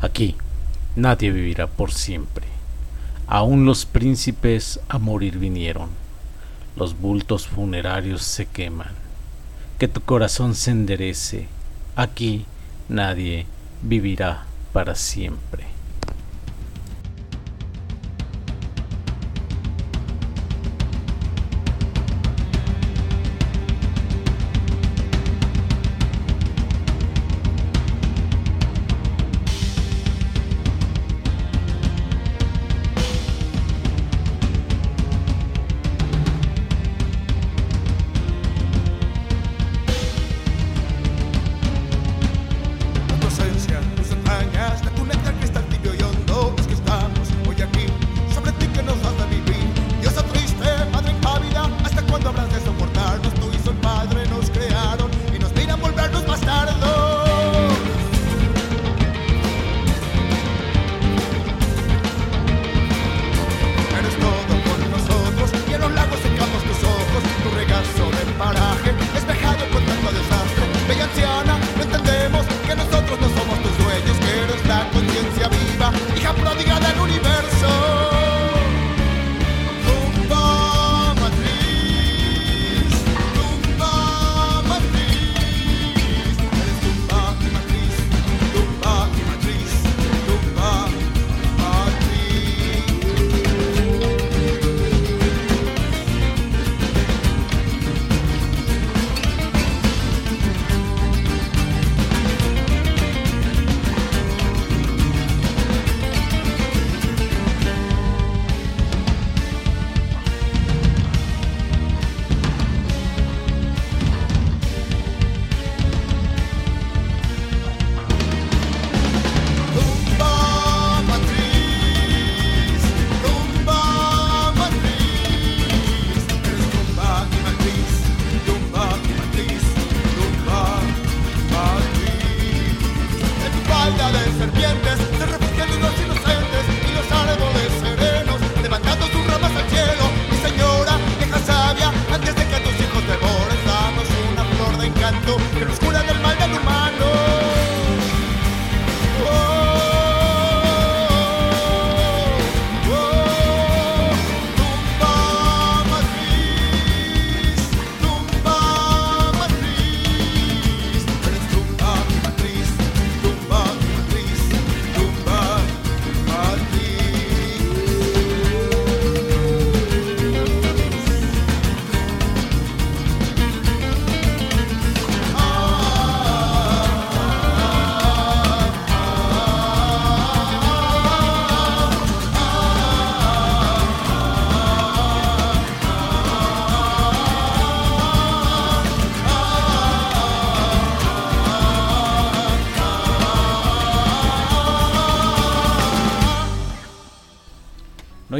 Aquí nadie vivirá por siempre. Aún los príncipes a morir vinieron. Los bultos funerarios se queman. Que tu corazón se enderece. Aquí nadie vivirá para siempre.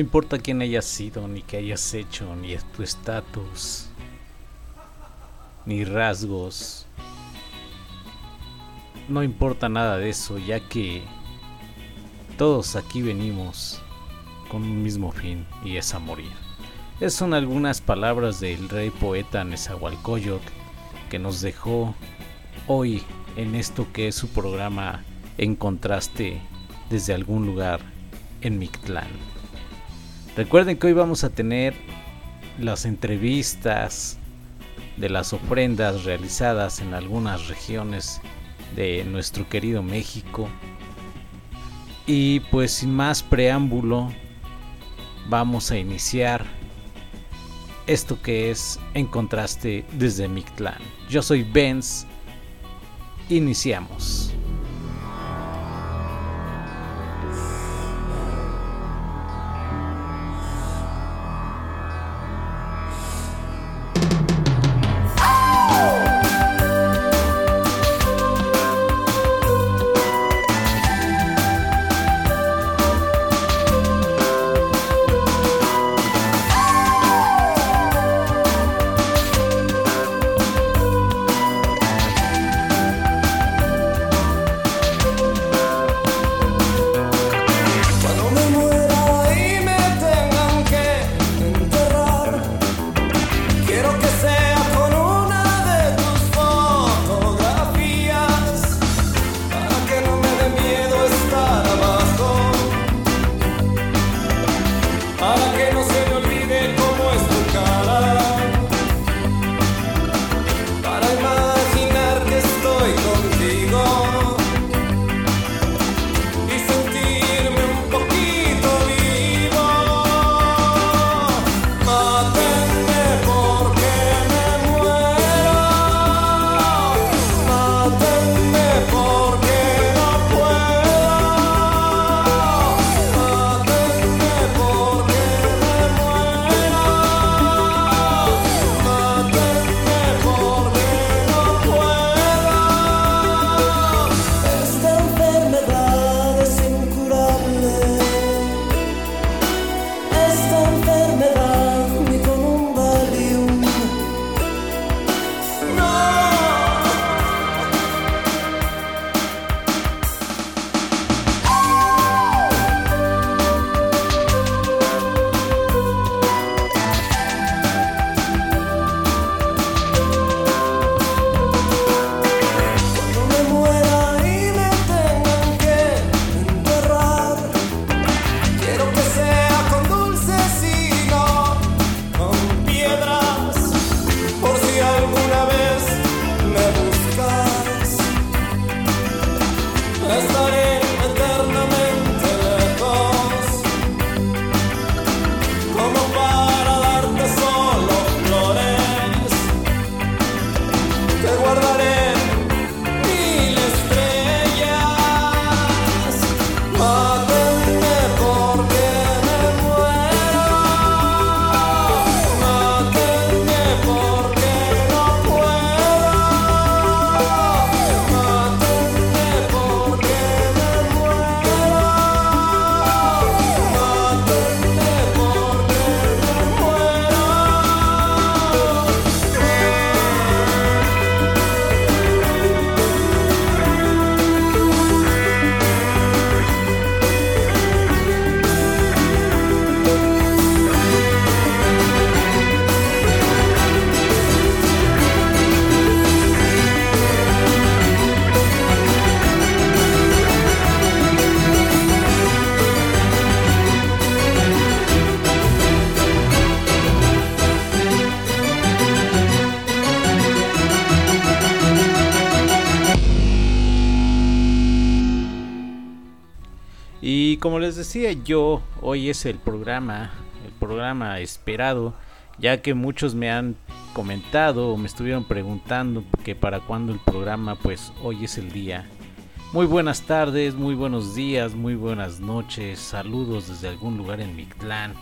Importa quién hayas sido, ni qué hayas hecho, ni tu estatus, ni rasgos. No importa nada de eso, ya que todos aquí venimos con un mismo fin y es a morir. Esas son algunas palabras del rey poeta Nezahualcóyotl que nos dejó hoy en esto que es su programa En Contraste desde algún lugar en Mictlán. Recuerden que hoy vamos a tener las entrevistas de las ofrendas realizadas en algunas regiones de nuestro querido México. Y pues sin más preámbulo, vamos a iniciar esto que es En Contraste desde Mictlán. Yo soy Benz. Iniciamos. Decía yo, hoy es el programa, el programa esperado, ya que muchos me han comentado o me estuvieron preguntando que para cuándo el programa, pues hoy es el día. Muy buenas tardes, muy buenos días, muy buenas noches, saludos desde algún lugar en Mictlán.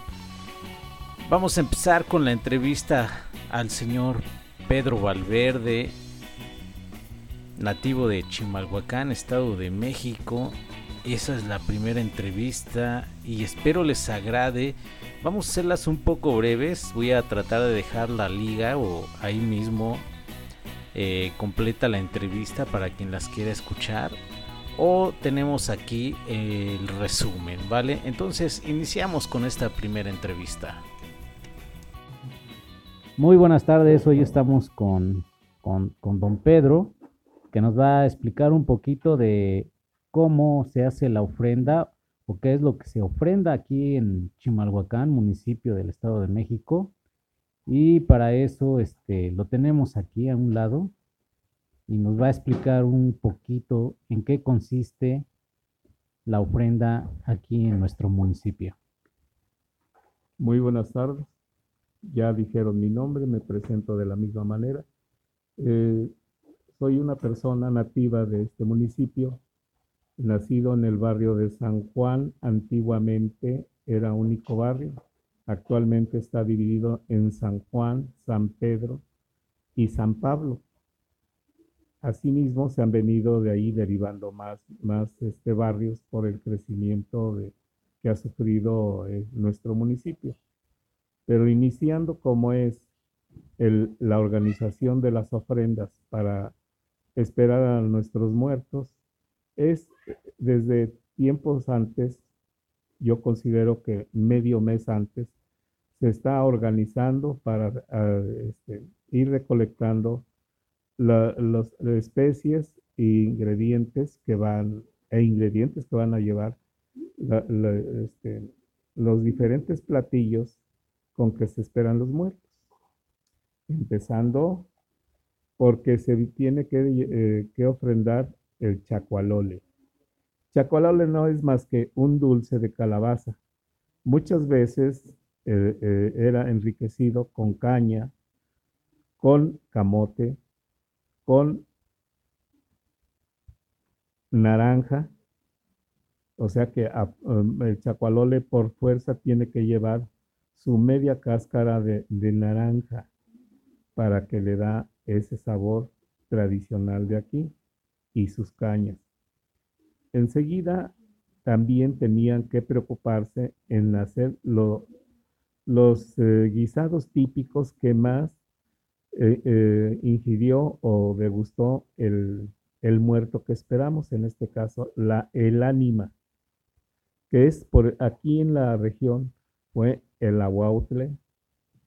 Vamos a empezar con la entrevista al señor Pedro Valverde, nativo de Chimalhuacán, Estado de México. Esa es la primera entrevista y espero les agrade. Vamos a hacerlas un poco breves. Voy a tratar de dejar la liga o ahí mismo eh, completa la entrevista para quien las quiera escuchar. O tenemos aquí el resumen, ¿vale? Entonces iniciamos con esta primera entrevista. Muy buenas tardes, hoy estamos con, con, con don Pedro, que nos va a explicar un poquito de cómo se hace la ofrenda o qué es lo que se ofrenda aquí en Chimalhuacán, municipio del Estado de México. Y para eso este, lo tenemos aquí a un lado y nos va a explicar un poquito en qué consiste la ofrenda aquí en nuestro municipio. Muy buenas tardes. Ya dijeron mi nombre, me presento de la misma manera. Eh, soy una persona nativa de este municipio, nacido en el barrio de San Juan, antiguamente era único barrio, actualmente está dividido en San Juan, San Pedro y San Pablo. Asimismo, se han venido de ahí derivando más, más este, barrios por el crecimiento que ha sufrido eh, nuestro municipio. Pero iniciando como es la organización de las ofrendas para esperar a nuestros muertos, es desde tiempos antes, yo considero que medio mes antes, se está organizando para este, ir recolectando las especies e ingredientes que van, e ingredientes que van a llevar este, los diferentes platillos con que se esperan los muertos. Empezando porque se tiene que, eh, que ofrendar el chacualole. Chacualole no es más que un dulce de calabaza. Muchas veces eh, eh, era enriquecido con caña, con camote, con naranja. O sea que ah, um, el chacualole por fuerza tiene que llevar su media cáscara de, de naranja para que le da ese sabor tradicional de aquí y sus cañas. Enseguida también tenían que preocuparse en hacer los eh, guisados típicos que más eh, eh, ingirió o degustó el, el, muerto que esperamos, en este caso la, el ánima, que es por aquí en la región fue el aguautle,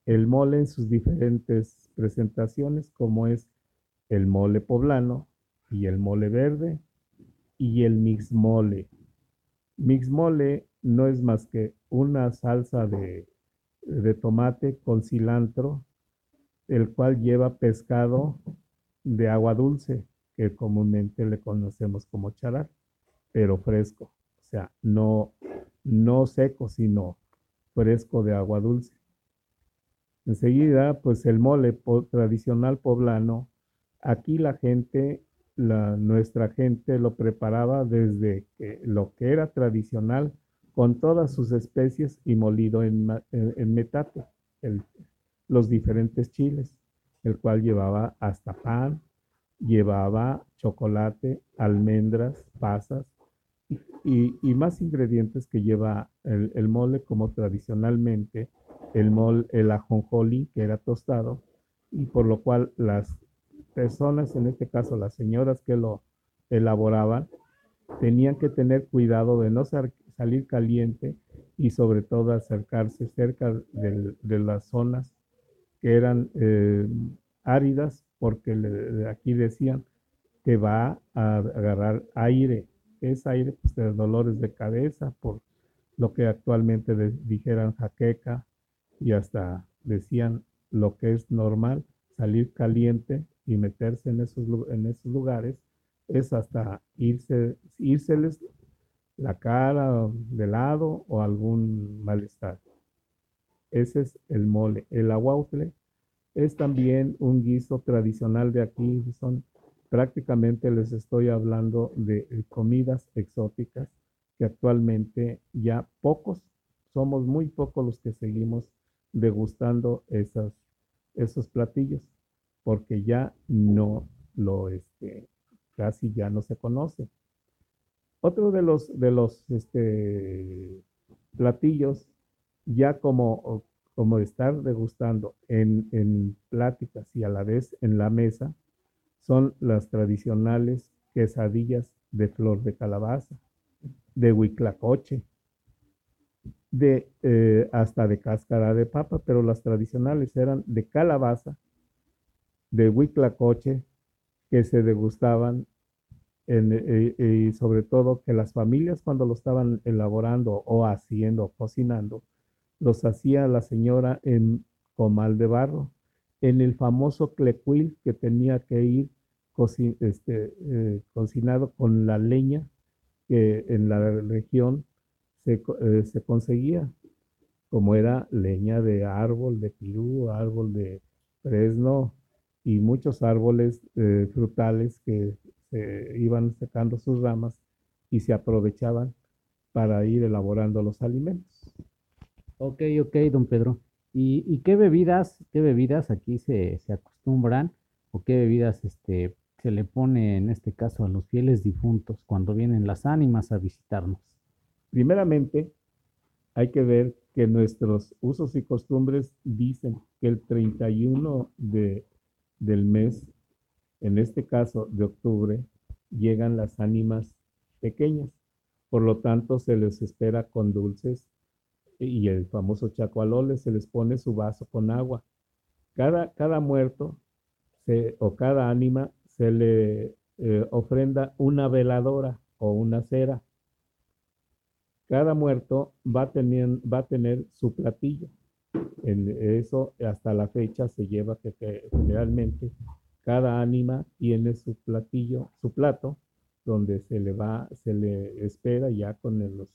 el mole en sus diferentes presentaciones, como es el mole poblano, y el mole verde y el mix mole. Mix mole no es más que una salsa de, de tomate con cilantro, el cual lleva pescado de agua dulce, que comúnmente le conocemos como charal, pero fresco, o sea, no, no seco, sino fresco de agua dulce. Enseguida, pues el mole tradicional poblano, aquí la gente nuestra gente lo preparaba desde lo que era tradicional con todas sus especies y molido en, metate, los diferentes chiles, el cual llevaba hasta pan, llevaba chocolate, almendras, pasas y, más ingredientes que lleva el, mole como tradicionalmente el mole, el ajonjolí que era tostado y por lo cual las personas, en este caso las señoras que lo elaboraban, tenían que tener cuidado de no salir caliente y sobre todo acercarse cerca de, las zonas que eran eh, áridas, porque aquí decían que va a agarrar aire. Es aire pues, de dolores de cabeza, por lo que actualmente dijeran jaqueca y hasta decían lo que es normal, salir caliente y meterse en esos, en esos lugares es hasta irse, írseles la cara de lado o algún malestar. Ese es el mole. El aguautle es también un guiso tradicional de aquí. Son prácticamente les estoy hablando de comidas exóticas que actualmente ya pocos, somos muy pocos los que seguimos degustando esas, esos platillos, porque ya no lo, este, casi ya no se conoce. Otro de los, de los este, platillos, ya como, como estar degustando en, en pláticas y a la vez en la mesa, son las tradicionales quesadillas de flor de calabaza, de huiclacoche, de, eh, hasta de cáscara de papa, pero las tradicionales eran de calabaza, de huiclacoche, que se degustaban eh, y sobre todo que las familias cuando lo estaban elaborando o haciendo, cocinando, los hacía la señora en comal de barro, en el famoso clecuil que tenía que ir este, eh, cocinado con la leña que en la región se, eh, se, conseguía, como era leña de árbol de pirú, árbol de fresno y muchos árboles eh, frutales que se iban sacando sus ramas y se aprovechaban para ir elaborando los alimentos. Ok, ok, don Pedro. ¿Y, qué bebidas, qué bebidas aquí se, se, acostumbran o qué bebidas este, se le pone en este caso a los fieles difuntos cuando vienen las ánimas a visitarnos? Primeramente, hay que ver que nuestros usos y costumbres dicen que el 31 de, del mes, en este caso de octubre, llegan las ánimas pequeñas. Por lo tanto, se les espera con dulces y el famoso chacualole se les pone su vaso con agua. Cada, cada muerto o cada ánima se le eh, ofrenda una veladora o una cera. Cada muerto va va a tener su platillo. En eso hasta la fecha se lleva que, generalmente cada ánima tiene su platillo, su plato, donde se le va, se le espera ya con los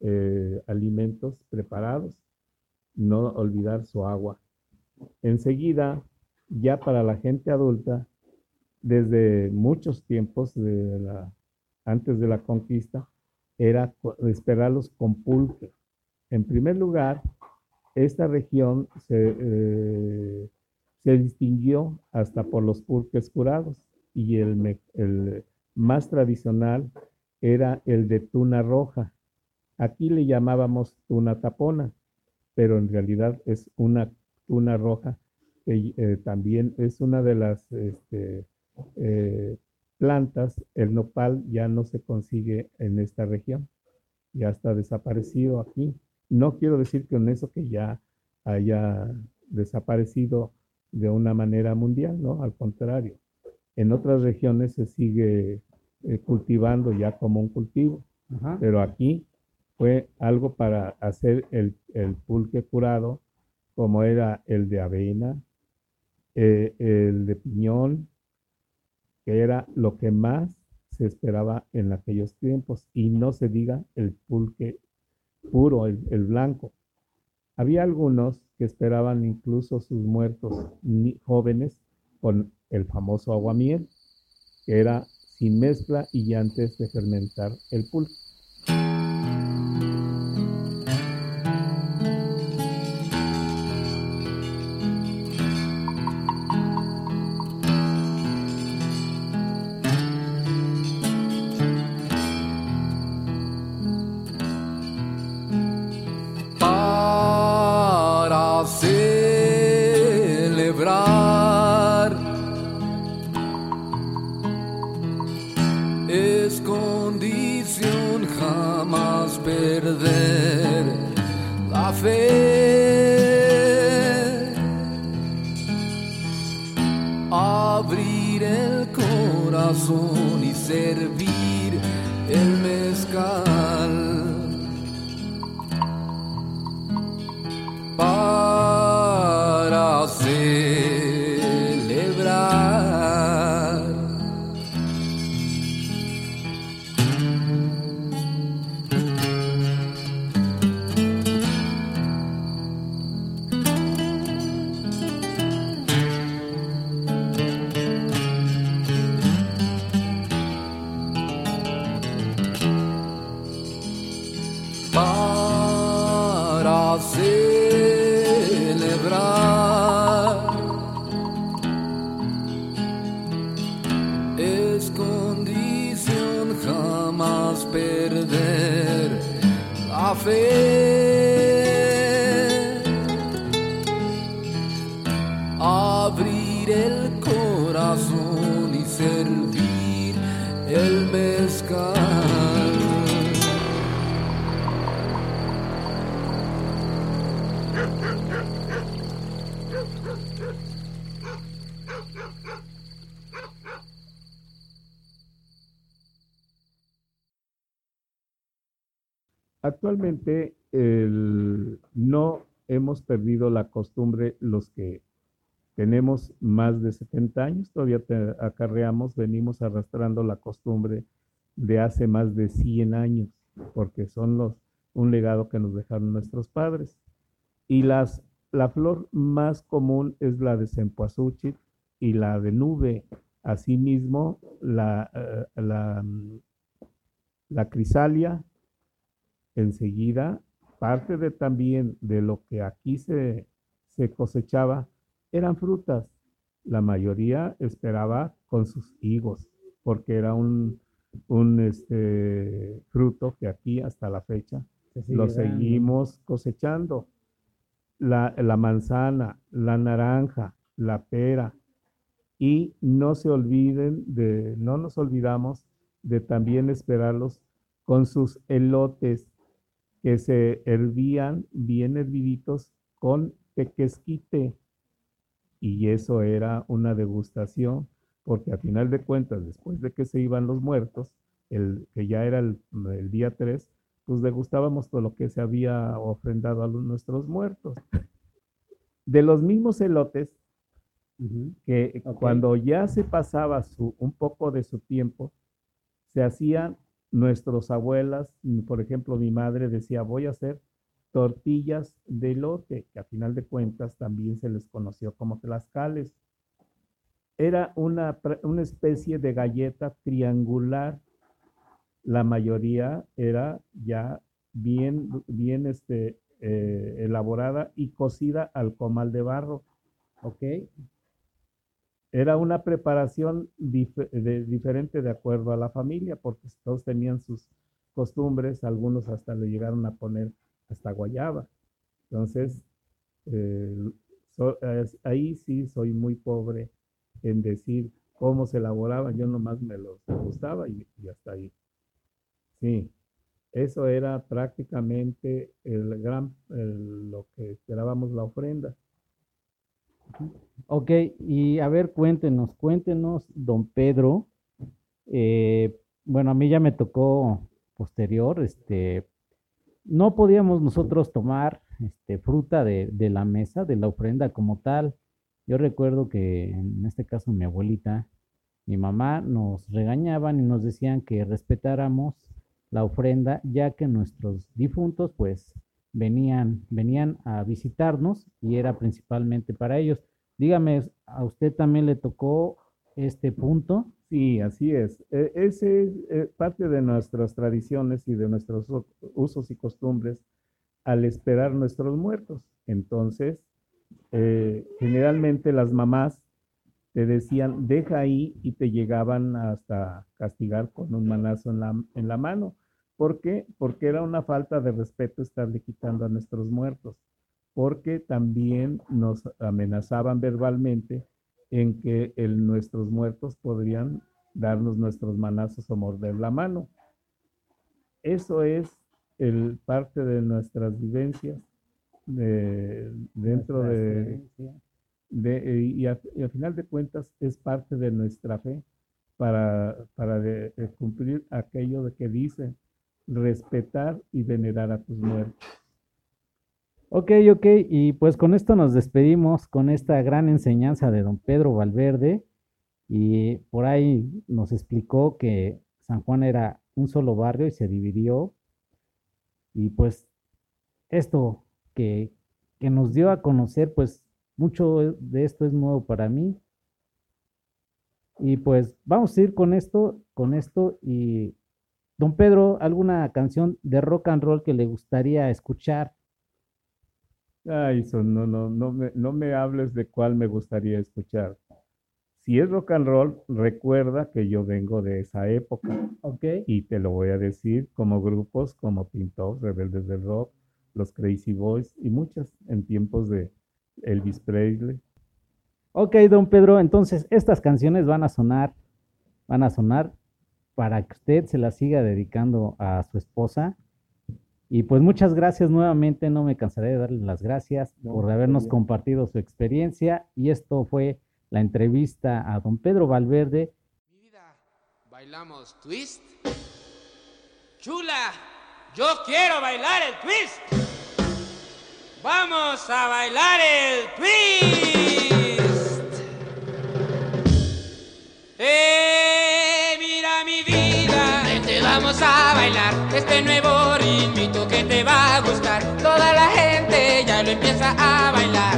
eh, alimentos preparados. No olvidar su agua. Enseguida, ya para la gente adulta, desde muchos tiempos, de antes de la conquista, era esperarlos con pulque. En primer lugar, esta región se, eh, se distinguió hasta por los pulques curados y el, el más tradicional era el de tuna roja. Aquí le llamábamos tuna tapona, pero en realidad es una tuna roja que eh, también es una de las este, eh, plantas, el nopal ya no se consigue en esta región, ya está desaparecido aquí. No quiero decir con eso que ya haya desaparecido de una manera mundial, ¿no? Al contrario, en otras regiones se sigue eh, cultivando ya como un cultivo, pero aquí fue algo para hacer el, pulque curado, como era el de avena, eh, el de piñón, que era lo que más se esperaba en aquellos tiempos, y no se diga el pulque puro, el, blanco. Había algunos que esperaban incluso sus muertos jóvenes con el famoso aguamiel, que era sin mezcla y antes de fermentar el pulque. Abrir el corazón y servir el mezcal. Actualmente el- no hemos perdido la costumbre los que tenemos más de 70 años, todavía te- acarreamos, venimos arrastrando la costumbre de hace más de 100 años, porque son los, un legado que nos dejaron nuestros padres. Y las, la flor más común es la de cempasúchil y la de nube. Asimismo, la, eh, la, la crisalia, enseguida, parte de también de lo que aquí se, se cosechaba eran frutas. La mayoría esperaba con sus higos, porque era un, un este, fruto que aquí hasta la fecha Se lo seguimos cosechando. La, la manzana, la naranja, la pera. Y no se olviden de, no nos olvidamos de también esperarlos con sus elotes que se hervían bien herviditos con tequesquite. Y eso era una degustación, porque a final de cuentas, después de que se iban los muertos, el, que ya era el, el día 3, pues degustábamos todo lo que se había ofrendado a los- nuestros muertos. De los mismos elotes, que cuando ya se pasaba su, un poco de su tiempo, se hacían nuestros abuelas, por ejemplo, mi madre decía, voy a hacer tortillas de elote, que a final de cuentas también se les conoció como tlaxcales. Era una, una especie de galleta triangular. La mayoría era ya bien, bien este, eh, elaborada y cocida al comal de barro. Ok. Era una preparación diferente de acuerdo a la familia, porque todos tenían sus costumbres, algunos hasta le llegaron a poner hasta guayaba. Entonces, eh, ahí sí soy muy pobre en decir cómo se elaboraban, yo nomás me los gustaba y, hasta ahí. Sí, eso era prácticamente el gran, lo que esperábamos la ofrenda. Ok, y a ver, cuéntenos, cuéntenos, don Pedro. eh, bueno, a mí ya me tocó posterior, este, no podíamos nosotros tomar este, fruta de, de la mesa, de la ofrenda como tal. Yo recuerdo que en este caso mi abuelita, mi mamá, nos regañaban y nos decían que respetáramos la ofrenda, ya que nuestros difuntos, pues, venían, venían a visitarnos y era principalmente para ellos. Dígame, ¿a usted también le tocó este punto? Sí, así es. E- Ese es eh, parte de nuestras tradiciones y de nuestros usos y costumbres al esperar nuestros muertos. Entonces, eh, generalmente las mamás te decían, deja ahí y te llegaban hasta castigar con un manazo en la, en la mano. ¿Por qué? Porque era una falta de respeto estarle quitando a nuestros muertos. Porque también nos amenazaban verbalmente en que el- nuestros muertos podrían darnos nuestros manazos o morder la mano. Eso es el, parte de nuestras vivencias de- dentro de, y, a, y a final de cuentas es parte de nuestra fe para, para de- de cumplir aquello de que dice respetar y venerar a tus muertos. Ok, ok, y pues con esto nos despedimos con esta gran enseñanza de don Pedro Valverde y por ahí nos explicó que San Juan era un solo barrio y se dividió y pues esto que, que nos dio a conocer, pues mucho de esto es nuevo para mí y pues vamos a ir con esto, con esto y don Pedro, ¿alguna canción de rock and roll que le gustaría escuchar? Ay, son, no, no, no me, no me hables de cuál me gustaría escuchar. Si es rock and roll, recuerda que yo vengo de esa época. Ok. Y te lo voy a decir como grupos como Pinto, Rebeldes del Rock, los Crazy Boys y muchas en tiempos de Elvis Presley. Ok, don Pedro, entonces estas canciones van a sonar, van a sonar para que usted se las siga dedicando a su esposa. Y pues muchas gracias nuevamente, no me cansaré de darle las gracias No, por habernos bien. compartido su experiencia. Y esto fue la entrevista a don Pedro Valverde, Mi vida, bailamos twist. Chula, yo quiero bailar el twist. Vamos a bailar el twist. Eh, vamos a bailar este nuevo ritmito que te va a gustar. Toda la gente ya lo empieza a bailar.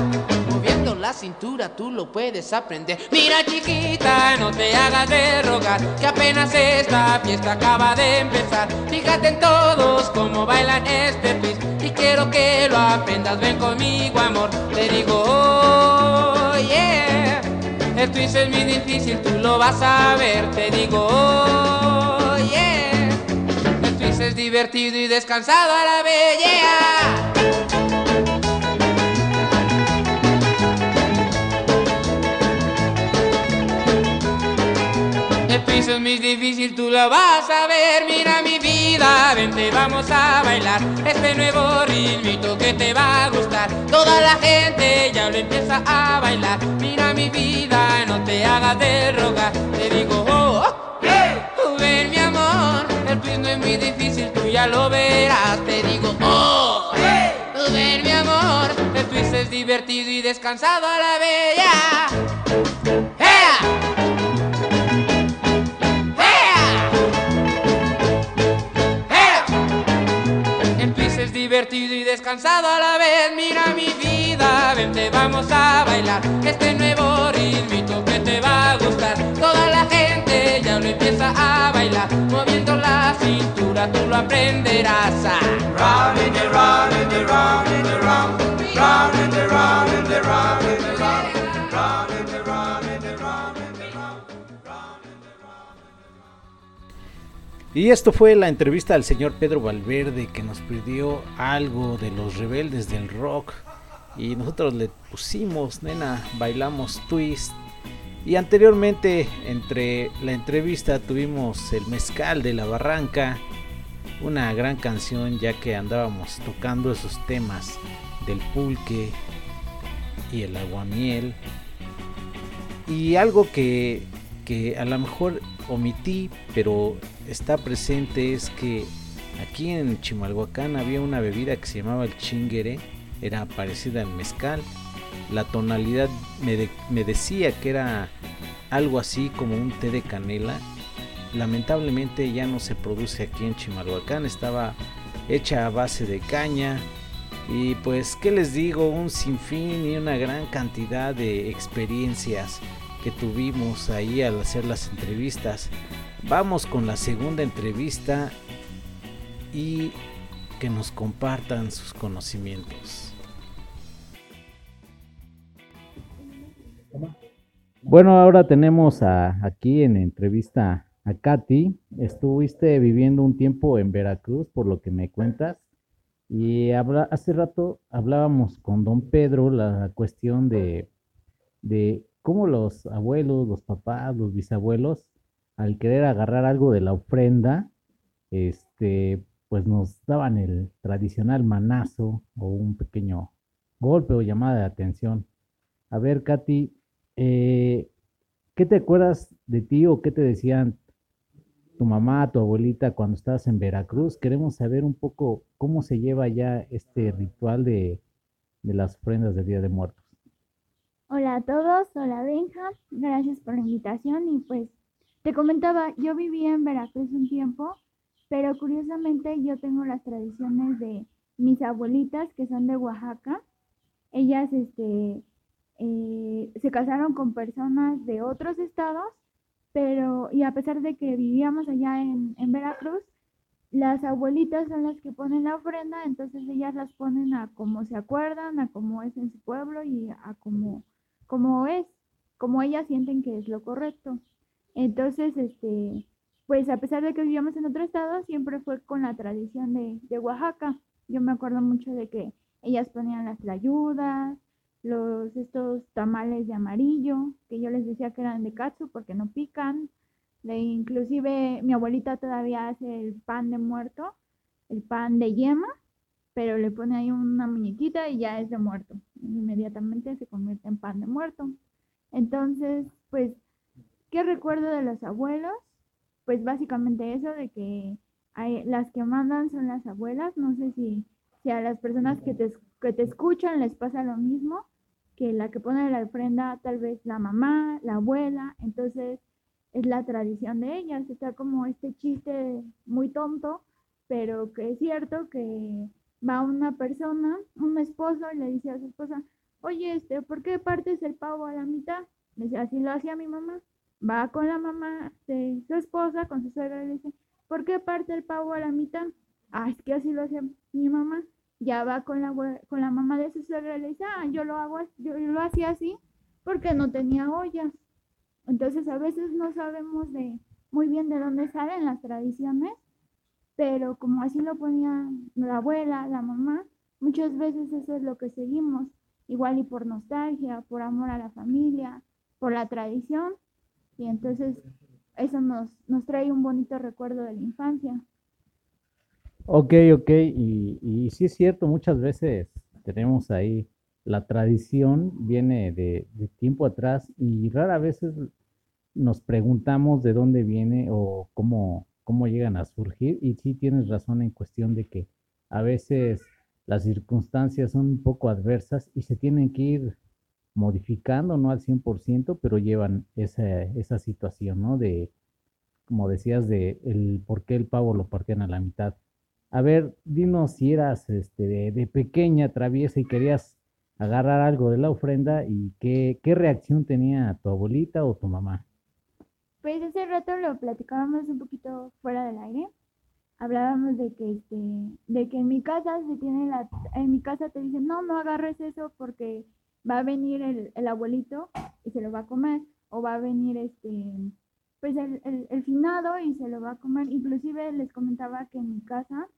Moviendo la cintura tú lo puedes aprender. Mira chiquita, no te hagas de rogar, que apenas esta fiesta acaba de empezar. Fíjate en todos cómo bailan este twist y quiero que lo aprendas. Ven conmigo, amor. Te digo, oh, yeah. El twist es muy difícil, tú lo vas a ver. Te digo, oh, divertido y descansado a la yeah. El piso es muy difícil, tú lo vas a ver. Mira mi vida, vente, vamos a bailar. Este nuevo ritmito que te va a gustar. Toda la gente ya lo empieza a bailar. Mira mi vida, no te hagas de rogar. Te digo, ya lo verás. Te digo, oh, hey, ven mi amor. El twist es divertido y descansado a la bella. ¡Ea! Divertido y descansado a la vez. Mira mi vida, vente, vamos a bailar. Este nuevo ritmito que te va a gustar. Toda la gente ya lo empieza a bailar. Moviendo la cintura, tú lo aprenderás a. Round and the round and the round and the round. Round and the round and the round and the round. Round and the round and the round and the round. Y esto fue la entrevista al señor Pedro Valverde que nos pidió algo de los rebeldes del rock. Y nosotros le pusimos, nena, bailamos twist. Y anteriormente, entre la entrevista, tuvimos el mezcal de la barranca. Una gran canción ya que andábamos tocando esos temas del pulque y el aguamiel. Y algo que, que a lo mejor omití, pero está presente es que aquí en Chimalhuacán había una bebida que se llamaba el chinguere, era parecida al mezcal. La tonalidad me, de- me decía que era algo así como un té de canela. Lamentablemente ya no se produce aquí en Chimalhuacán, estaba hecha a base de caña. Y pues, ¿qué les digo? Un sinfín y una gran cantidad de experiencias que tuvimos ahí al hacer las entrevistas. Vamos con la segunda entrevista y que nos compartan sus conocimientos. Bueno, ahora tenemos aquí en entrevista a Katy. Estuviste viviendo un tiempo en Veracruz, por lo que me cuentas. Y hace rato hablábamos con don Pedro la cuestión de, de cómo los abuelos, los papás, los bisabuelos, al querer agarrar algo de la ofrenda, este, pues nos daban el tradicional manazo o un pequeño golpe o llamada de atención. A ver, Katy, eh, ¿qué te acuerdas de ti o qué te decían tu mamá, tu abuelita cuando estabas en Veracruz? Queremos saber un poco cómo se lleva ya este ritual de, de las ofrendas del Día de Muertos. Hola a todos, hola Benja, gracias por la invitación y pues te comentaba, yo viví en Veracruz un tiempo, pero curiosamente yo tengo las tradiciones de mis abuelitas que son de Oaxaca. Ellas este, se casaron con personas de otros estados, pero y a pesar de que vivíamos allá en, en Veracruz, las abuelitas son las que ponen la ofrenda, entonces ellas las ponen a como se acuerdan, a cómo es en su pueblo y a cómo, cómo es, como ellas sienten que es lo correcto. Entonces, este, pues a pesar de que vivíamos en otro estado, siempre fue con la tradición de, de Oaxaca. Yo me acuerdo mucho de que ellas ponían las ayudas, los estos tamales de amarillo, que yo les decía que eran de katsu porque no pican. Inclusive mi abuelita todavía hace el pan de muerto, el pan de yema, pero le pone ahí una muñequita y ya es de muerto. Inmediatamente se convierte en pan de muerto. Entonces, pues, ¿qué recuerdo de los abuelos? Pues básicamente eso de que hay, las que mandan son las abuelas. No sé si, si a las personas que te, que te escuchan les pasa lo mismo, que la que pone la ofrenda tal vez la mamá, la abuela. Entonces, es la tradición de ellas. Está como este chiste muy tonto, pero que es cierto que va una persona, un esposo, y le dice a su esposa, oye, este, ¿por qué partes el pavo a la mitad? Le dice, así lo hacía mi mamá. Va con la mamá de su esposa, con su suegra, y le dice, ¿por qué parte el pavo a la mitad? Ah, es que así lo hacía mi mamá. Ya va con la, con la mamá de su suegra y le dice, ah, yo lo hago, yo, lo hacía así porque no tenía ollas. Entonces a veces no sabemos de muy bien de dónde salen las tradiciones, pero como así lo ponía la abuela, la mamá, muchas veces eso es lo que seguimos igual y por nostalgia, por amor a la familia, por la tradición, y entonces eso nos, nos trae un bonito recuerdo de la infancia. Ok, ok, y, y sí es cierto, muchas veces tenemos ahí la tradición, viene de, de tiempo atrás y rara vez nos preguntamos de dónde viene o cómo, cómo llegan a surgir, y sí tienes razón en cuestión de que a veces las circunstancias son un poco adversas y se tienen que ir modificando, no al 100%, pero llevan esa, esa situación, ¿no? De, como decías, de el por qué el pavo lo partían a la mitad. A ver, dinos si eras este, de, pequeña, traviesa y querías agarrar algo de la ofrenda y qué, qué reacción tenía tu abuelita o tu mamá. Pues hace rato lo platicábamos un poquito fuera del aire hablábamos de que este de que en mi casa se tiene la en mi casa te dicen no no agarres eso porque va a venir el, el abuelito y se lo va a comer o va a venir este pues el, el, finado y se lo va a comer inclusive les comentaba que en mi casa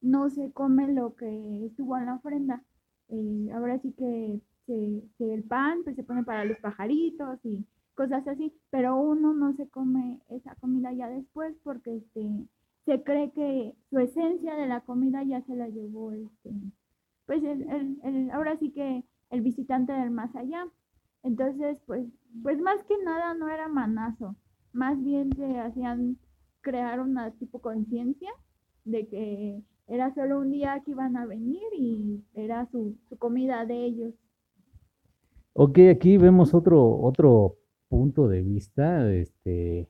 no se come lo que estuvo en la ofrenda eh, ahora sí que, que el pan pues se pone para los pajaritos y cosas así pero uno no se come esa comida ya después porque este se cree que su esencia de la comida ya se la llevó este, pues el, ahora sí que el visitante del más allá. Entonces, pues, pues más que nada no era manazo, más bien se hacían crear una tipo conciencia de que era solo un día que iban a venir y era su, su comida de ellos. Ok, aquí vemos otro, otro punto de vista, este,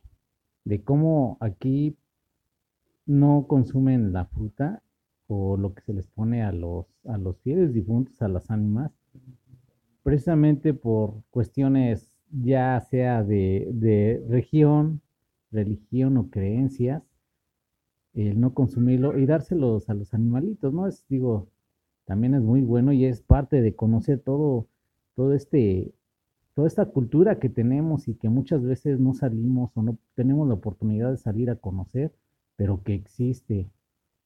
de cómo aquí no consumen la fruta o lo que se les pone a los, a los fieles difuntos, a las ánimas, precisamente por cuestiones ya sea de, región, religión o creencias, el no consumirlo y dárselos a los animalitos, ¿no? Es, digo, también es muy bueno y es parte de conocer todo, todo este, toda esta cultura que tenemos y que muchas veces no salimos o no tenemos la oportunidad de salir a conocer pero que existe,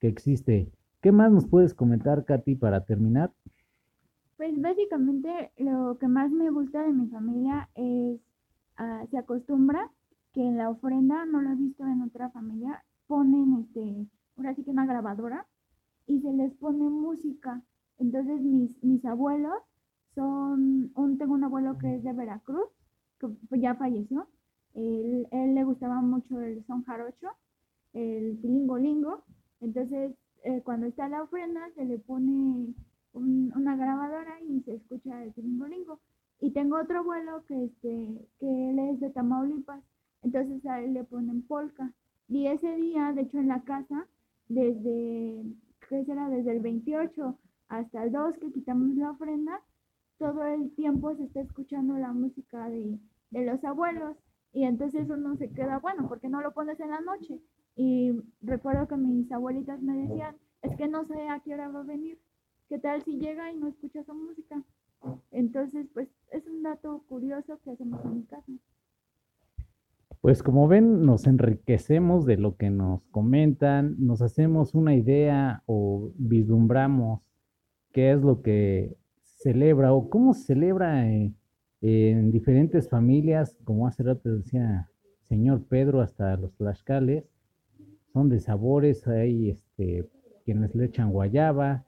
que existe. ¿Qué más nos puedes comentar, Katy, para terminar? Pues básicamente lo que más me gusta de mi familia es, uh, se acostumbra que la ofrenda, no lo he visto en otra familia, ponen, este, ahora sí que una grabadora y se les pone música. Entonces mis, mis abuelos son, un, tengo un abuelo que es de Veracruz, que ya falleció, él, él le gustaba mucho el son jarocho el lingo Entonces, eh, cuando está la ofrenda, se le pone una grabadora y se escucha el lingo Y tengo otro abuelo que, este, que él es de Tamaulipas, entonces a él le ponen polka. Y ese día, de hecho, en la casa, desde, ¿qué será? Desde el 28 hasta el 2 que quitamos la ofrenda, todo el tiempo se está escuchando la música de, de los abuelos. Y entonces uno se queda, bueno, porque no lo pones en la noche? Y recuerdo que mis abuelitas me decían, es que no sé a qué hora va a venir. ¿Qué tal si llega y no escucha su música? Entonces, pues es un dato curioso que hacemos en mi casa. Pues como ven, nos enriquecemos de lo que nos comentan, nos hacemos una idea o vislumbramos qué es lo que celebra o cómo se celebra eh, en diferentes familias, como hace rato decía señor Pedro, hasta los tlaxcales, son de sabores, hay este, quienes le echan guayaba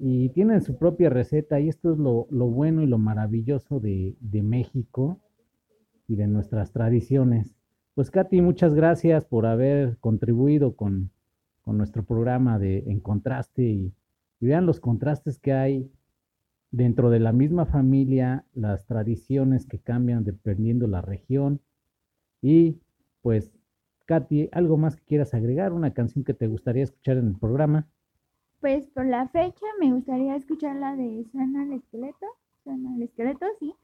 y tienen su propia receta y esto es lo, lo bueno y lo maravilloso de, de México y de nuestras tradiciones. Pues Katy, muchas gracias por haber contribuido con, con nuestro programa de En Contraste y, vean los contrastes que hay dentro de la misma familia, las tradiciones que cambian dependiendo la región. Y pues, Katy, ¿algo más que quieras agregar? ¿Una canción que te gustaría escuchar en el programa? Pues por la fecha me gustaría escuchar la de Suena el esqueleto. Suena el esqueleto, sí.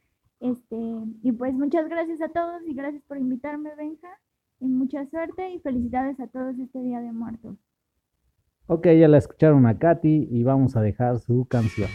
Este, y pues muchas gracias a todos y gracias por invitarme, Benja. Y mucha suerte y felicidades a todos este Día de Muertos. Ok, ya la escucharon a Katy y vamos a dejar su canción.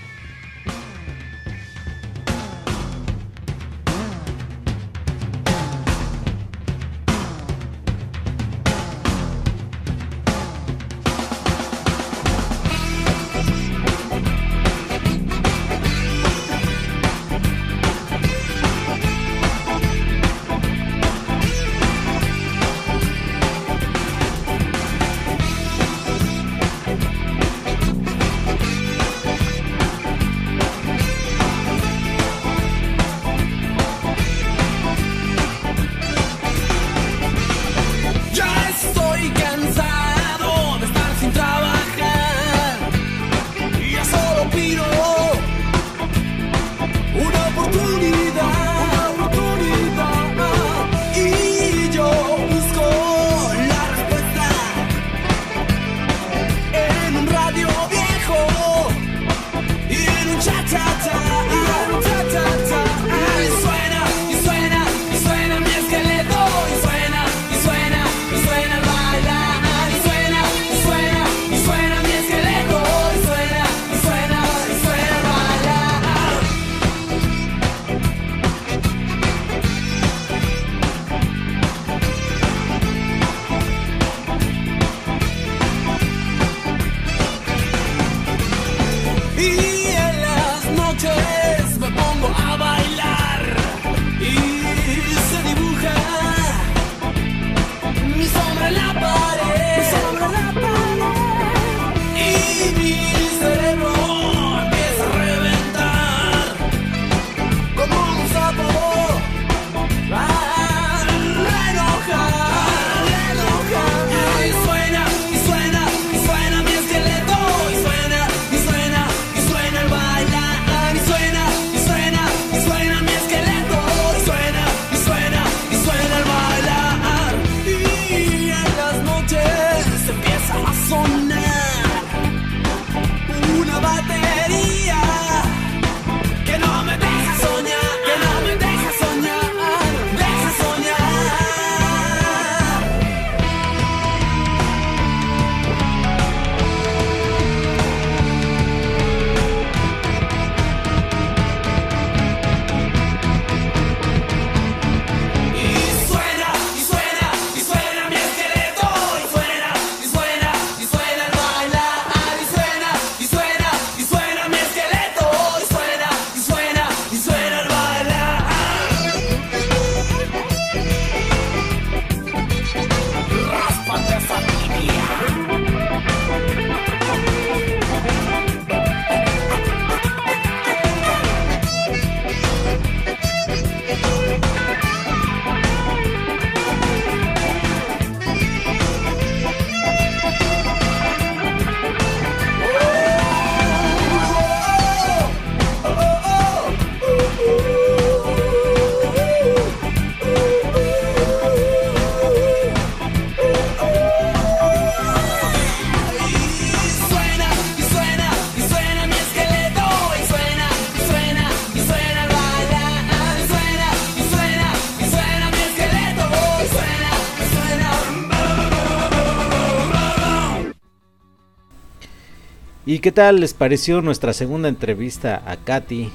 ¿Y qué tal les pareció nuestra segunda entrevista a Katy,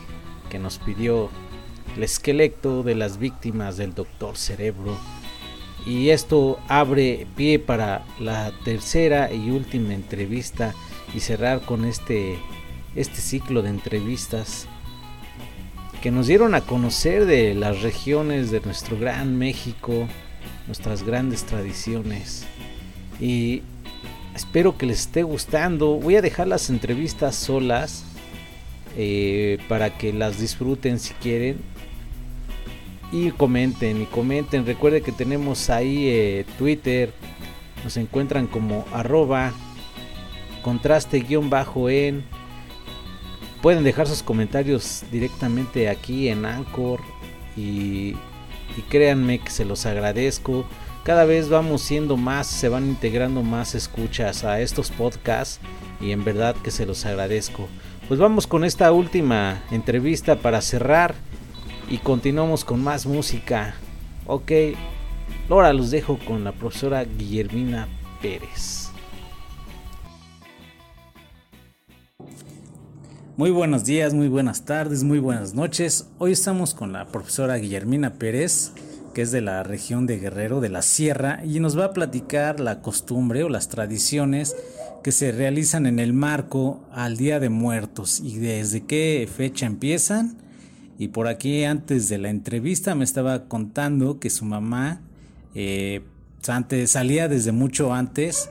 que nos pidió el esqueleto de las víctimas del Doctor Cerebro? Y esto abre pie para la tercera y última entrevista y cerrar con este, este ciclo de entrevistas que nos dieron a conocer de las regiones de nuestro gran México, nuestras grandes tradiciones. Y espero que les esté gustando. Voy a dejar las entrevistas solas eh, para que las disfruten si quieren. Y comenten, y comenten. Recuerden que tenemos ahí eh, Twitter. Nos encuentran como arroba contraste guion bajo en. Pueden dejar sus comentarios directamente aquí en Anchor. Y, y créanme que se los agradezco. Cada vez vamos siendo más, se van integrando más escuchas a estos podcasts. Y en verdad que se los agradezco. Pues vamos con esta última entrevista para cerrar y continuamos con más música. Ok, ahora los dejo con la profesora Guillermina Pérez. Muy buenos días, muy buenas tardes, muy buenas noches. Hoy estamos con la profesora Guillermina Pérez, que es de la región de Guerrero, de la Sierra, y nos va a platicar la costumbre o las tradiciones que se realizan en el marco al Día de Muertos y desde qué fecha empiezan y por aquí antes de la entrevista me estaba contando que su mamá eh, antes, salía desde mucho antes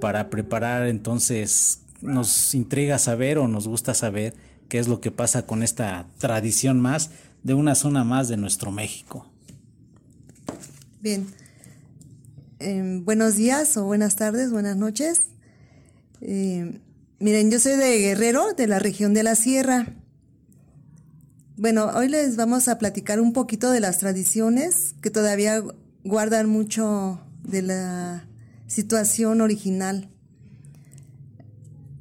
para preparar, entonces nos intriga saber o nos gusta saber qué es lo que pasa con esta tradición más de una zona más de nuestro México. Eh, buenos días o buenas tardes, buenas noches. Eh, miren, yo soy de Guerrero, de la región de la Sierra. Bueno, hoy les vamos a platicar un poquito de las tradiciones que todavía guardan mucho de la situación original.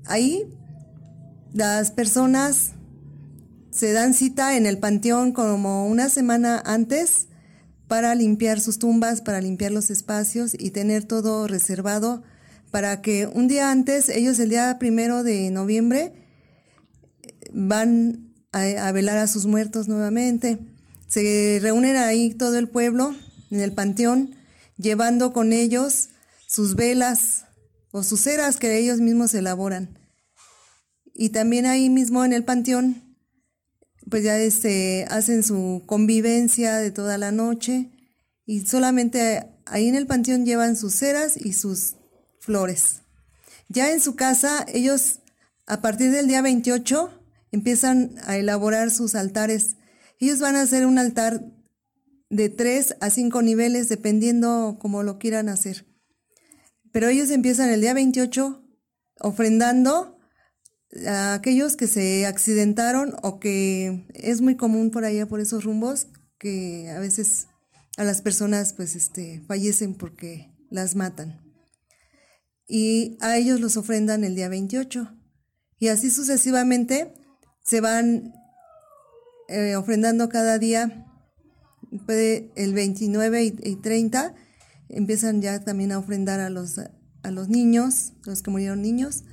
Ahí las personas se dan cita en el panteón como una semana antes para limpiar sus tumbas, para limpiar los espacios y tener todo reservado para que un día antes, ellos el día primero de noviembre, van a, velar a sus muertos nuevamente. Se reúnen ahí todo el pueblo en el panteón, llevando con ellos sus velas o sus ceras que ellos mismos elaboran. Y también ahí mismo en el panteón, pues ya este, hacen su convivencia de toda la noche y solamente ahí en el panteón llevan sus ceras y sus flores. Ya en su casa, ellos a partir del día 28 empiezan a elaborar sus altares. Ellos van a hacer un altar de tres a cinco niveles, dependiendo cómo lo quieran hacer. Pero ellos empiezan el día 28 ofrendando a aquellos que se accidentaron o que es muy común por allá, por esos rumbos, que a veces a las personas pues este, fallecen porque las matan. Y a ellos los ofrendan el día 28. Y así sucesivamente se van eh, ofrendando cada día. El 29 y, 30 empiezan ya también a ofrendar a los, a los niños, los que murieron niños.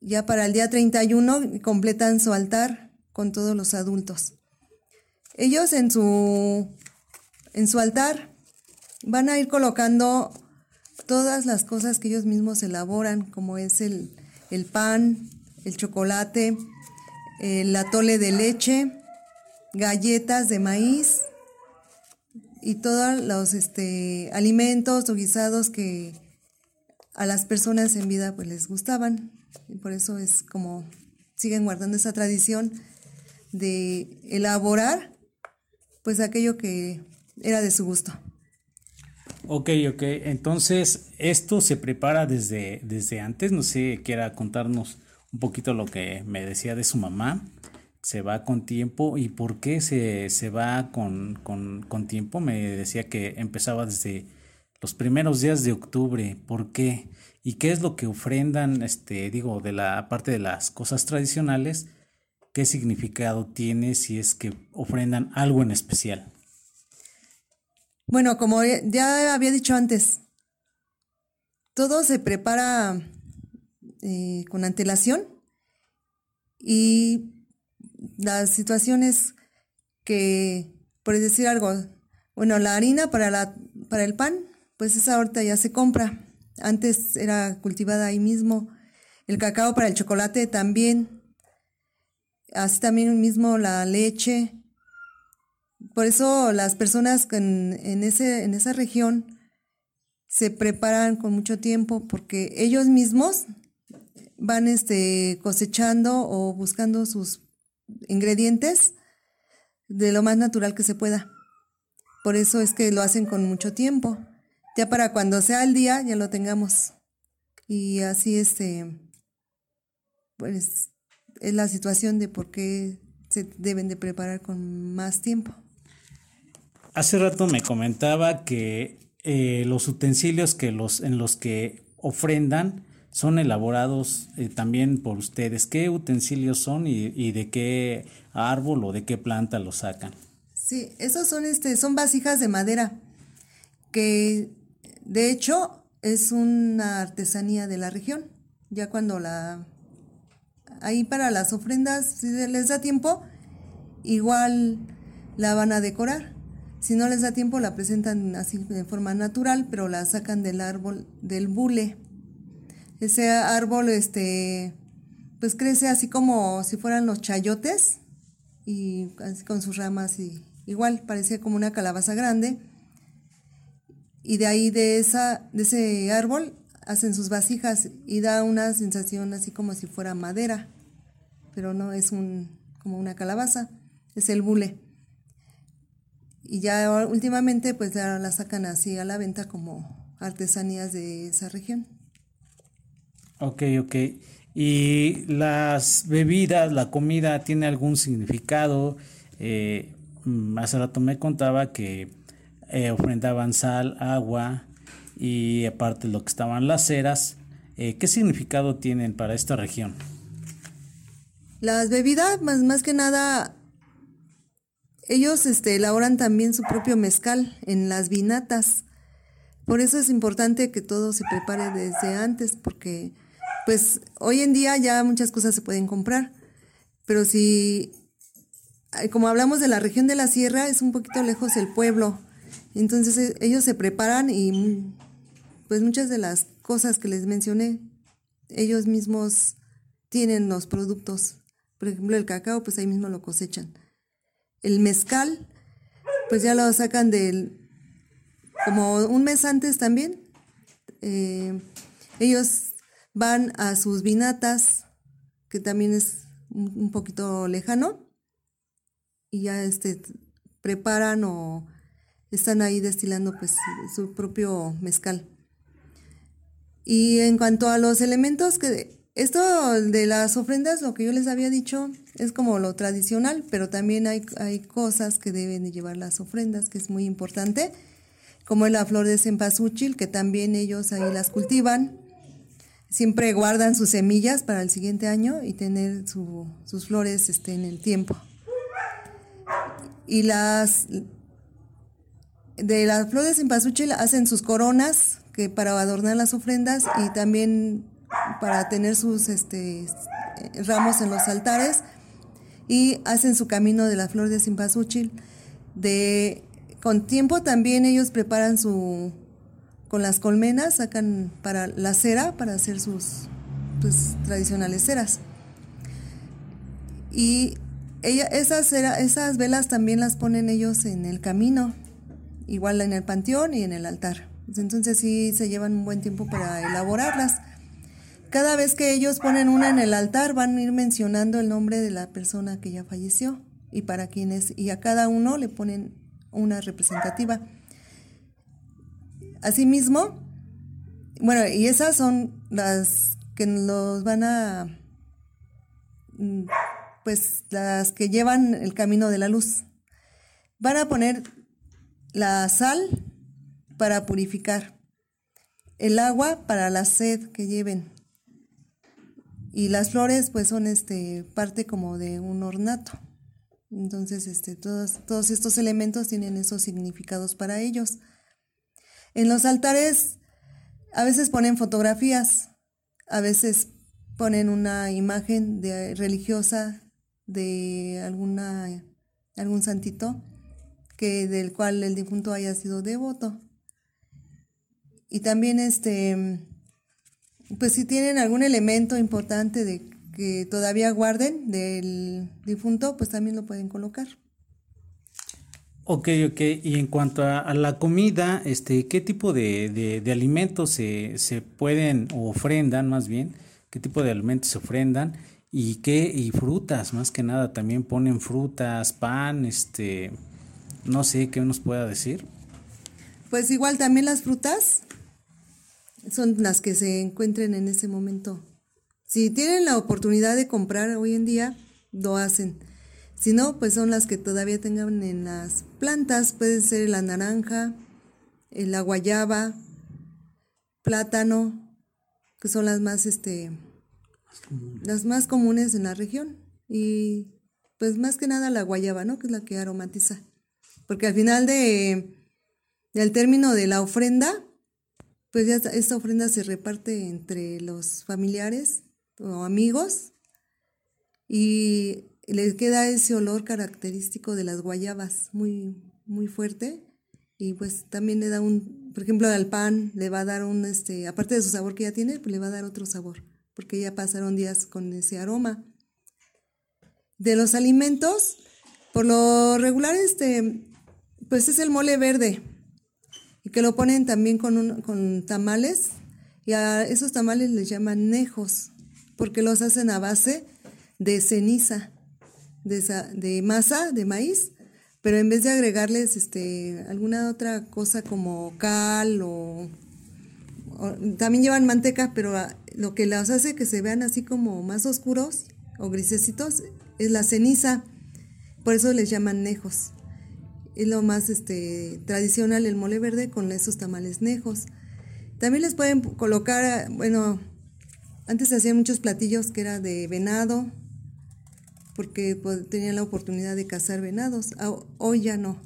Ya para el día 31 completan su altar con todos los adultos. Ellos en su, en su altar van a ir colocando todas las cosas que ellos mismos elaboran, como es el, el pan, el chocolate, el atole de leche, galletas de maíz y todos los este, alimentos o guisados que a las personas en vida pues les gustaban. Y por eso es como siguen guardando esa tradición de elaborar pues aquello que era de su gusto. Ok, ok. Entonces, esto se prepara desde, desde antes. No sé, quiera contarnos un poquito lo que me decía de su mamá. Se va con tiempo. ¿Y por qué se, se va con, con, con, tiempo? Me decía que empezaba desde los primeros días de octubre. ¿Por qué? ¿Y qué es lo que ofrendan, este, digo, de la parte de las cosas tradicionales? ¿Qué significado tiene si es que ofrendan algo en especial? Bueno, como ya había dicho antes, todo se prepara eh, con antelación y las situaciones que, por decir algo, bueno, la harina para, la, para el pan, pues esa ahorita ya se compra. Antes era cultivada ahí mismo. El cacao para el chocolate también. Así también mismo la leche. Por eso las personas en, en, ese, en esa región se preparan con mucho tiempo porque ellos mismos van este, cosechando o buscando sus ingredientes de lo más natural que se pueda. Por eso es que lo hacen con mucho tiempo. Ya para cuando sea el día ya lo tengamos. Y así este pues es la situación de por qué se deben de preparar con más tiempo. Hace rato me comentaba que eh, los utensilios que los, en los que ofrendan son elaborados eh, también por ustedes. ¿Qué utensilios son y, de qué árbol o de qué planta los sacan? Sí, esos son, este, son vasijas de madera, que de hecho es una artesanía de la región. Ya cuando la... Ahí para las ofrendas, si les da tiempo, igual la van a decorar. Si no les da tiempo, la presentan así de forma natural, pero la sacan del árbol del bule ese árbol, este, pues crece así como si fueran los chayotes y así con sus ramas y igual parecía como una calabaza grande. Y de ahí de esa, de ese árbol hacen sus vasijas y da una sensación así como si fuera madera, pero no es un como una calabaza, es el bule. Y ya últimamente pues ya la sacan así a la venta como artesanías de esa región. Ok, ok. ¿Y las bebidas, la comida, tiene algún significado? Eh, mm, hace rato me contaba que eh, ofrendaban sal, agua y aparte lo que estaban las ceras. Eh, ¿Qué significado tienen para esta región? Las bebidas, más, más que nada, ellos este, elaboran también su propio mezcal en las vinatas. Por eso es importante que todo se prepare desde antes, porque pues hoy en día ya muchas cosas se pueden comprar, pero si, como hablamos de la región de la sierra, es un poquito lejos el pueblo, entonces e, ellos se preparan y pues muchas de las cosas que les mencioné, ellos mismos tienen los productos. Por ejemplo, el cacao, pues ahí mismo lo cosechan. El mezcal, pues ya lo sacan del, como un mes antes también. Eh, ellos van a sus vinatas, que también es un, poquito lejano, y ya este, preparan o están ahí destilando pues su propio mezcal. Y en cuanto a los elementos que esto de las ofrendas, lo que yo les había dicho, es como lo tradicional, pero también hay, hay cosas que deben de llevar las ofrendas, que es muy importante, como la flor de cempasúchil, que también ellos ahí las cultivan, siempre guardan sus semillas para el siguiente año y tener sus flores este, en el tiempo. Y las de las flores en pasuchil hacen sus coronas que para adornar las ofrendas y también para tener sus este, ramos en los altares y hacen su camino de la flor de cempasúchil. De con tiempo también ellos preparan su con las colmenas sacan para la cera para hacer sus pues, tradicionales ceras. Y ella, esas, cera, esas velas también las ponen ellos en el camino, igual en el panteón y en el altar. Entonces sí se llevan un buen tiempo para elaborarlas. Cada vez que ellos ponen una en el altar van a ir mencionando el nombre de la persona que ya falleció y para quienes y a cada uno le ponen una representativa. Asimismo, bueno, y esas son las que nos van a, mm, pues las que llevan el camino de la luz. Van a poner la sal para purificar, el agua para la sed que lleven. Y las flores pues son este parte como de un ornato. Entonces, este, todos, todos estos elementos tienen esos significados para ellos. En los altares a veces ponen fotografías, a veces ponen una imagen de, religiosa de alguna algún santito que del cual el difunto haya sido devoto. Y también este pues si tienen algún elemento importante de que todavía guarden del difunto, pues también lo pueden colocar. Ok, ok. Y en cuanto a, la comida, este, ¿qué tipo de, de, alimentos se, se, pueden o ofrendan más bien? ¿Qué tipo de alimentos se ofrendan? Y qué, y frutas, más que nada, también ponen frutas, pan, este, no sé qué nos pueda decir. Pues igual también las frutas son las que se encuentren en ese momento. Si tienen la oportunidad de comprar hoy en día, lo hacen. Si no, pues son las que todavía tengan en las plantas. Puede ser la naranja, la guayaba, plátano, que son las más, este, las más comunes en la región. Y pues más que nada la guayaba, ¿no? Que es la que aromatiza. Porque al final de, del término de la ofrenda, pues ya esta ofrenda se reparte entre los familiares o amigos y les queda ese olor característico de las guayabas muy muy fuerte y pues también le da un por ejemplo al pan le va a dar un este aparte de su sabor que ya tiene pues le va a dar otro sabor porque ya pasaron días con ese aroma. De los alimentos por lo regular este pues es el mole verde y que lo ponen también con, con tamales y a esos tamales les llaman nejos porque los hacen a base de ceniza, de, de masa de maíz, pero en vez de agregarles este, alguna otra cosa como cal o, también llevan manteca, pero lo que los hace que se vean así como más oscuros o grisecitos es la ceniza, por eso les llaman nejos es lo más este, tradicional el mole verde con esos tamales nejos. También les pueden colocar, bueno, antes hacían muchos platillos que era de venado, porque pues, tenían la oportunidad de cazar venados. Hoy ya no.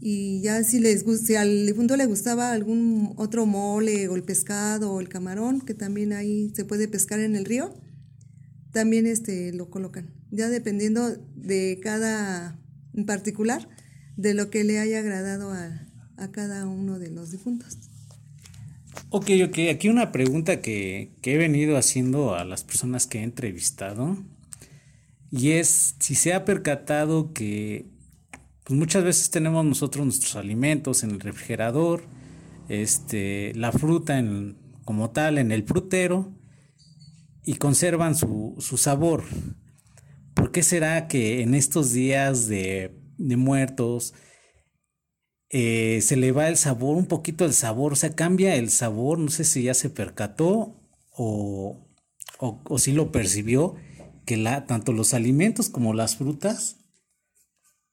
Y ya si les si al difunto le gustaba algún otro mole o el pescado o el camarón, que también ahí se puede pescar en el río, también este lo colocan. Ya dependiendo de cada en particular de lo que le haya agradado a, cada uno de los difuntos. Ok, ok, aquí una pregunta que, he venido haciendo a las personas que he entrevistado y es si se ha percatado que pues muchas veces tenemos nosotros nuestros alimentos en el refrigerador, este, la fruta en, como tal en el frutero y conservan su, su sabor. ¿Por qué será que en estos días de, muertos eh, se le va el sabor, un poquito el sabor, o sea, cambia el sabor, no sé si ya se percató o, o, si lo percibió, que la, tanto los alimentos como las frutas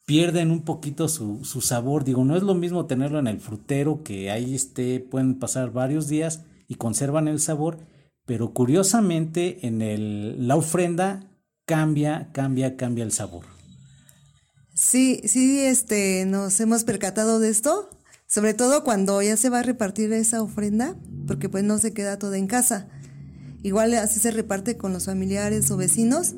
pierden un poquito su, su, sabor. Digo, no es lo mismo tenerlo en el frutero, que ahí esté, pueden pasar varios días y conservan el sabor, pero curiosamente en el, la ofrenda cambia, cambia, cambia el sabor. Sí, sí, este, nos hemos percatado de esto, sobre todo cuando ya se va a repartir esa ofrenda, porque pues no se queda toda en casa. Igual así se reparte con los familiares o vecinos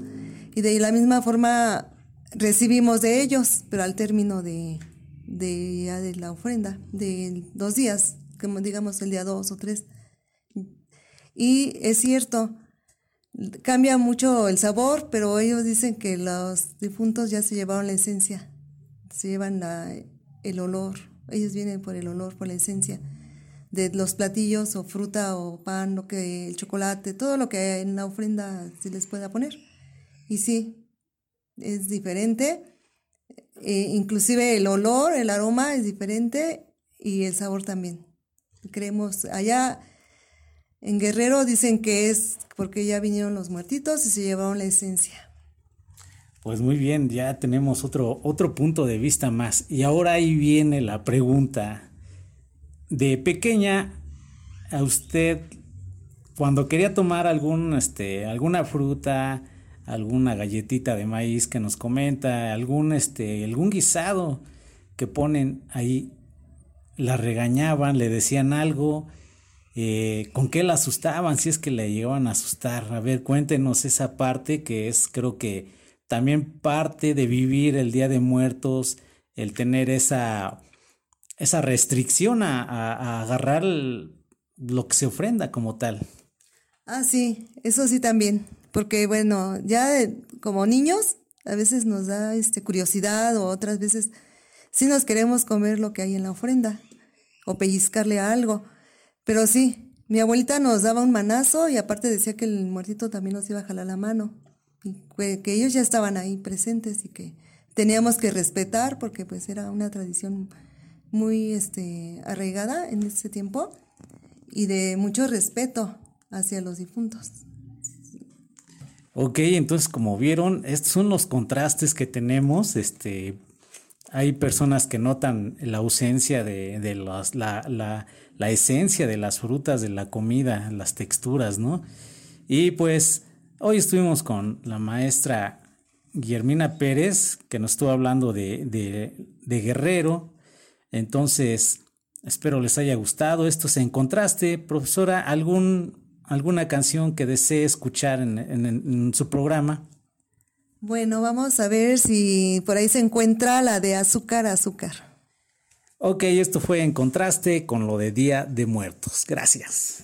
y de la misma forma recibimos de ellos, pero al término de, de, de la ofrenda, de dos días, como digamos el día dos o tres. Y es cierto, Cambia mucho el sabor, pero ellos dicen que los difuntos ya se llevaron la esencia, se llevan el olor, ellos vienen por el olor, por la esencia de los platillos o fruta o pan, lo que el chocolate, todo lo que en la ofrenda se les pueda poner. Y sí, es diferente, eh, inclusive el olor, el aroma es diferente y el sabor también. Creemos, allá en Guerrero dicen que es porque ya vinieron los muertitos y se llevaron la esencia. Pues muy bien, ya tenemos otro, otro punto de vista más. Y ahora ahí viene la pregunta. De pequeña, a usted, cuando quería tomar algún, este, alguna fruta, alguna galletita de maíz que nos comenta, algún, este, algún guisado que ponen ahí, la regañaban, le decían algo, eh, con qué la asustaban, si es que le llegaban a asustar. A ver, cuéntenos esa parte que es, creo que también parte de vivir el Día de Muertos, el tener esa, esa restricción a, agarrar lo que se ofrenda como tal. Ah, sí, eso sí también, porque bueno, ya como niños a veces nos da este, curiosidad o otras veces sí nos queremos comer lo que hay en la ofrenda o pellizcarle a algo. Pero sí, mi abuelita nos daba un manazo y aparte decía que el muertito también nos iba a jalar la mano. Y que, ellos ya estaban ahí presentes y que teníamos que respetar porque pues era una tradición muy este, arraigada en ese tiempo y de mucho respeto hacia los difuntos. Ok, entonces como vieron, estos son los contrastes que tenemos. Este, hay personas que notan la ausencia de, de la, la, la esencia de las frutas, de la comida, las texturas, ¿no? Y pues hoy estuvimos con la maestra Guillermina Pérez, que nos estuvo hablando de, de, Guerrero. Entonces, espero les haya gustado. Esto es en contraste. Profesora, ¿algún, ¿alguna canción que desee escuchar en, en su programa? Bueno, vamos a ver si por ahí se encuentra la de azúcar, azúcar. Ok, esto fue en contraste con lo de Día de Muertos. Gracias.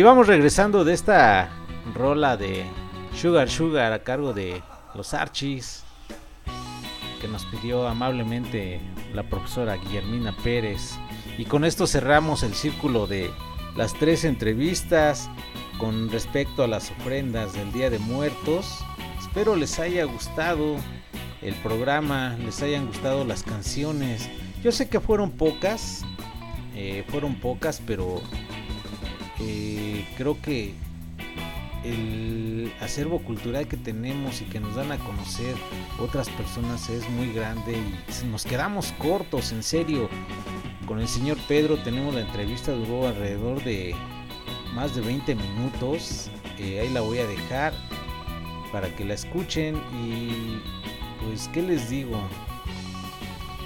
Y vamos regresando de esta rola de Sugar Sugar a cargo de los Archies que nos pidió amablemente la profesora Guillermina Pérez. Y con esto cerramos el círculo de las tres entrevistas con respecto a las ofrendas del Día de Muertos. Espero les haya gustado el programa, les hayan gustado las canciones. Yo sé que fueron pocas, eh, fueron pocas, pero eh, creo que el acervo cultural que tenemos y que nos dan a conocer otras personas es muy grande y nos quedamos cortos, en serio. Con el señor Pedro tenemos la entrevista, duró alrededor de más de 20 minutos. Eh, ahí la voy a dejar para que la escuchen y pues, ¿qué les digo?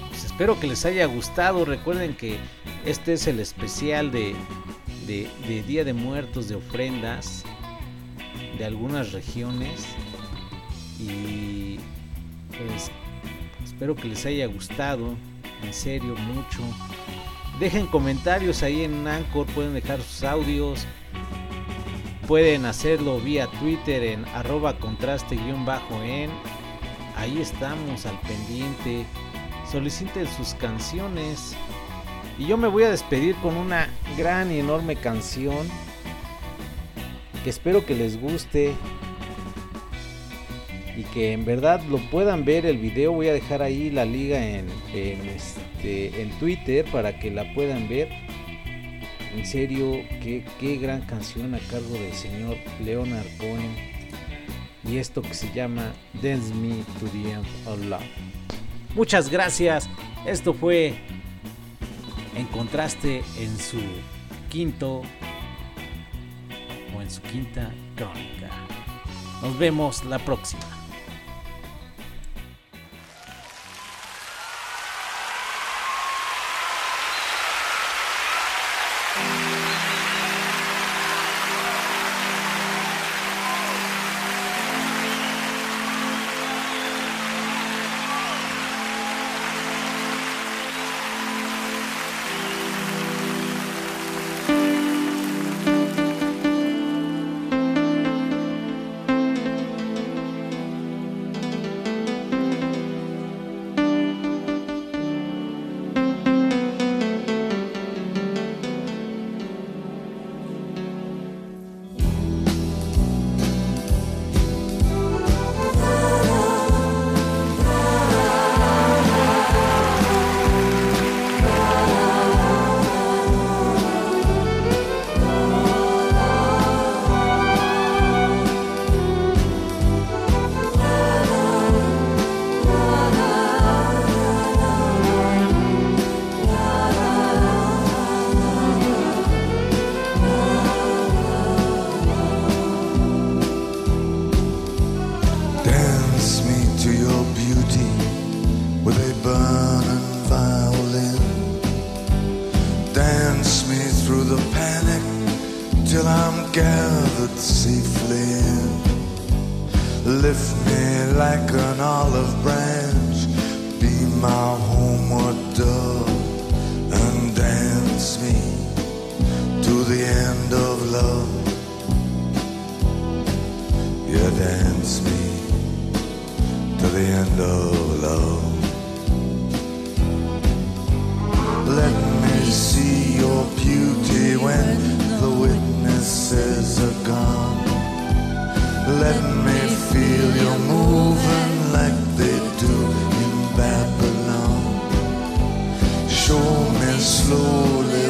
Pues espero que les haya gustado. Recuerden que este es el especial de, de, de Día de Muertos, de ofrendas. de algunas regiones y pues espero que les haya gustado, en serio mucho. Dejen comentarios ahí en Anchor, pueden dejar sus audios. Pueden hacerlo vía Twitter en arroba contraste-en. Ahí estamos al pendiente. Soliciten sus canciones. Y yo me voy a despedir con una gran y enorme canción. Que espero que les guste. Y que en verdad lo puedan ver el video. Voy a dejar ahí la liga en, en, este, en Twitter para que la puedan ver. En serio, qué, qué gran canción a cargo del señor Leonard Cohen. Y esto que se llama Dance Me to the End of Love. Muchas gracias. Esto fue en contraste en su quinto o en su quinta crónica. Nos vemos la próxima.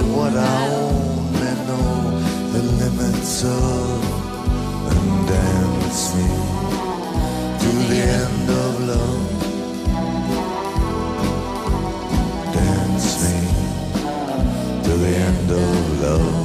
What I only know the limits of, and dance me to the end of love. Dance me to the end of love.